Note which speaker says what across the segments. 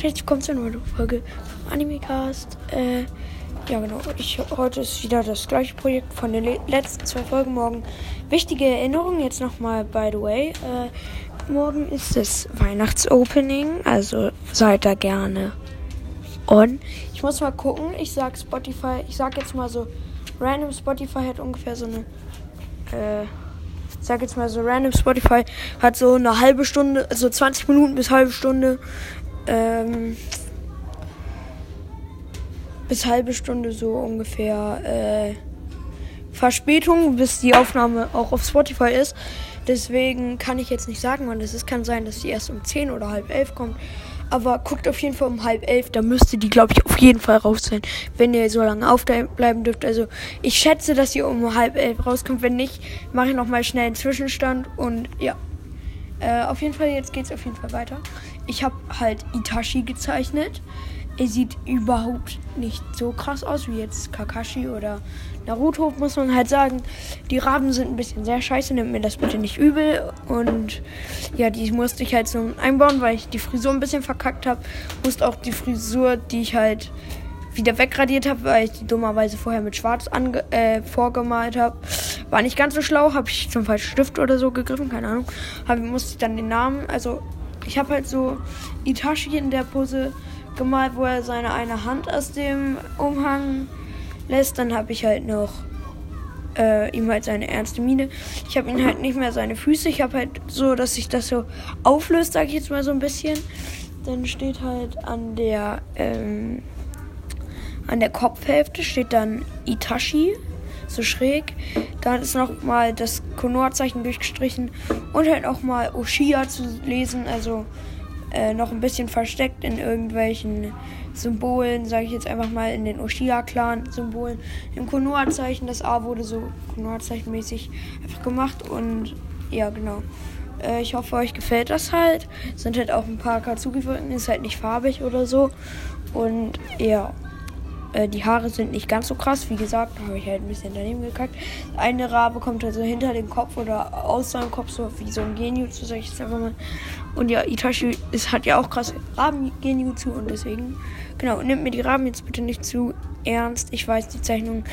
Speaker 1: und herzlich willkommen zu einer neuen Folge vom Animecast. Äh, ja genau, ich, heute ist wieder das gleiche Projekt von den letzten zwei Folgen. Morgen wichtige Erinnerungen, jetzt nochmal by the way. Äh, morgen ist das Weihnachtsopening, also seid da gerne on. Ich muss mal gucken, ich sag Spotify, ich sag jetzt mal so, random Spotify hat ungefähr so eine, äh, sag jetzt mal so random Spotify hat so eine halbe Stunde, also 20 Minuten bis halbe Stunde, ähm, bis halbe Stunde so ungefähr äh, Verspätung, bis die Aufnahme auch auf Spotify ist. Deswegen kann ich jetzt nicht sagen, wann das ist. Kann sein, dass die erst um 10 oder halb elf kommt. Aber guckt auf jeden Fall um halb elf. Da müsste die, glaube ich, auf jeden Fall raus sein, wenn ihr so lange aufbleiben dürft. Also ich schätze, dass ihr um halb elf rauskommt. Wenn nicht, mache ich nochmal schnell einen Zwischenstand. Und ja, äh, auf jeden Fall, jetzt geht es auf jeden Fall weiter. Ich habe halt Itachi gezeichnet. Er sieht überhaupt nicht so krass aus wie jetzt Kakashi oder Naruto, muss man halt sagen. Die Raben sind ein bisschen sehr scheiße, nimmt mir das bitte nicht übel. Und ja, die musste ich halt so einbauen, weil ich die Frisur ein bisschen verkackt habe. Musste auch die Frisur, die ich halt wieder wegradiert habe, weil ich die dummerweise vorher mit Schwarz äh, vorgemalt habe. War nicht ganz so schlau, habe ich zum falschen Stift oder so gegriffen, keine Ahnung. Hab, musste ich dann den Namen, also ich habe halt so Itachi in der Pose gemalt, wo er seine eine Hand aus dem Umhang lässt. Dann habe ich halt noch äh, ihm halt seine ernste Miene. Ich habe ihn halt nicht mehr seine Füße. Ich habe halt so, dass sich das so auflöst, sage ich jetzt mal so ein bisschen. Dann steht halt an der ähm, an der Kopfhälfte steht dann Itachi so schräg. Dann ist noch mal das Konoha-Zeichen durchgestrichen und halt auch mal Oshia zu lesen, also äh, noch ein bisschen versteckt in irgendwelchen Symbolen, sage ich jetzt einfach mal in den Oshia-Clan-Symbolen. Im Konoha-Zeichen, das A wurde so Konoha-Zeichen-mäßig einfach gemacht und ja, genau. Äh, ich hoffe, euch gefällt das halt. Sind halt auch ein paar Katsugi-Wolken, ist halt nicht farbig oder so. Und ja. Äh, die Haare sind nicht ganz so krass. Wie gesagt, da habe ich halt ein bisschen daneben gekackt. Eine Rabe kommt also hinter dem Kopf oder aus seinem Kopf, so wie so ein Genjutsu, sag ich jetzt einfach mal. Und ja, Itachi ist, hat ja auch krass Raben-Genjutsu und deswegen, genau, nimmt mir die Raben jetzt bitte nicht zu ernst. Ich weiß, die Zeichnung,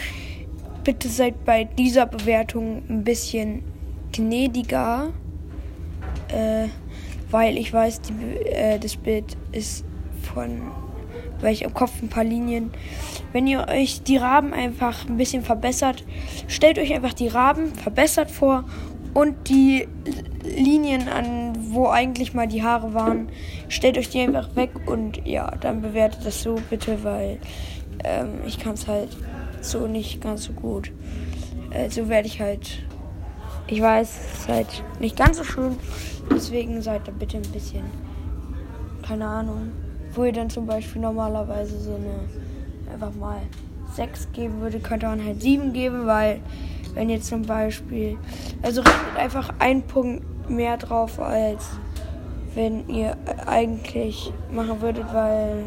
Speaker 1: bitte seid bei dieser Bewertung ein bisschen gnädiger. Äh, weil ich weiß, die, äh, das Bild ist von weil ich im Kopf ein paar Linien. Wenn ihr euch die Raben einfach ein bisschen verbessert, stellt euch einfach die Raben verbessert vor und die Linien an, wo eigentlich mal die Haare waren, stellt euch die einfach weg und ja, dann bewertet das so bitte, weil ähm, ich kann es halt so nicht ganz so gut. Äh, so werde ich halt. Ich weiß, es ist halt nicht ganz so schön. Deswegen seid da bitte ein bisschen. Keine Ahnung wo ihr dann zum Beispiel normalerweise so eine einfach mal 6 geben würde, könnte man halt 7 geben, weil wenn jetzt zum Beispiel, also rechnet einfach einen Punkt mehr drauf, als wenn ihr eigentlich machen würdet, weil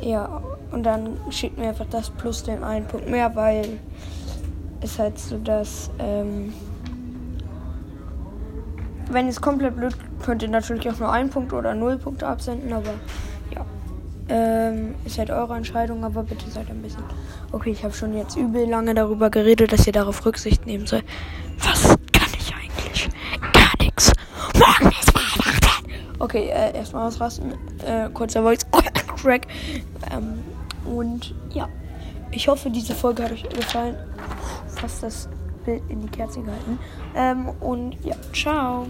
Speaker 1: ja, und dann schickt mir einfach das plus den einen Punkt mehr, weil es halt so, dass ähm, wenn es komplett blöd, könnt ihr natürlich auch nur einen Punkt oder null Punkte absenden, aber ähm, ist halt eure Entscheidung, aber bitte seid ein bisschen. Okay, ich habe schon jetzt übel lange darüber geredet, dass ihr darauf Rücksicht nehmen sollt. Was kann ich eigentlich? Gar nichts. Morgen ist Weihnachten. Okay, äh, erstmal ausrasten. Äh, kurzer Voice Crack. Ähm, und ja, ich hoffe, diese Folge hat euch gefallen. Fast das Bild in die Kerze gehalten. Ähm, und ja, ciao.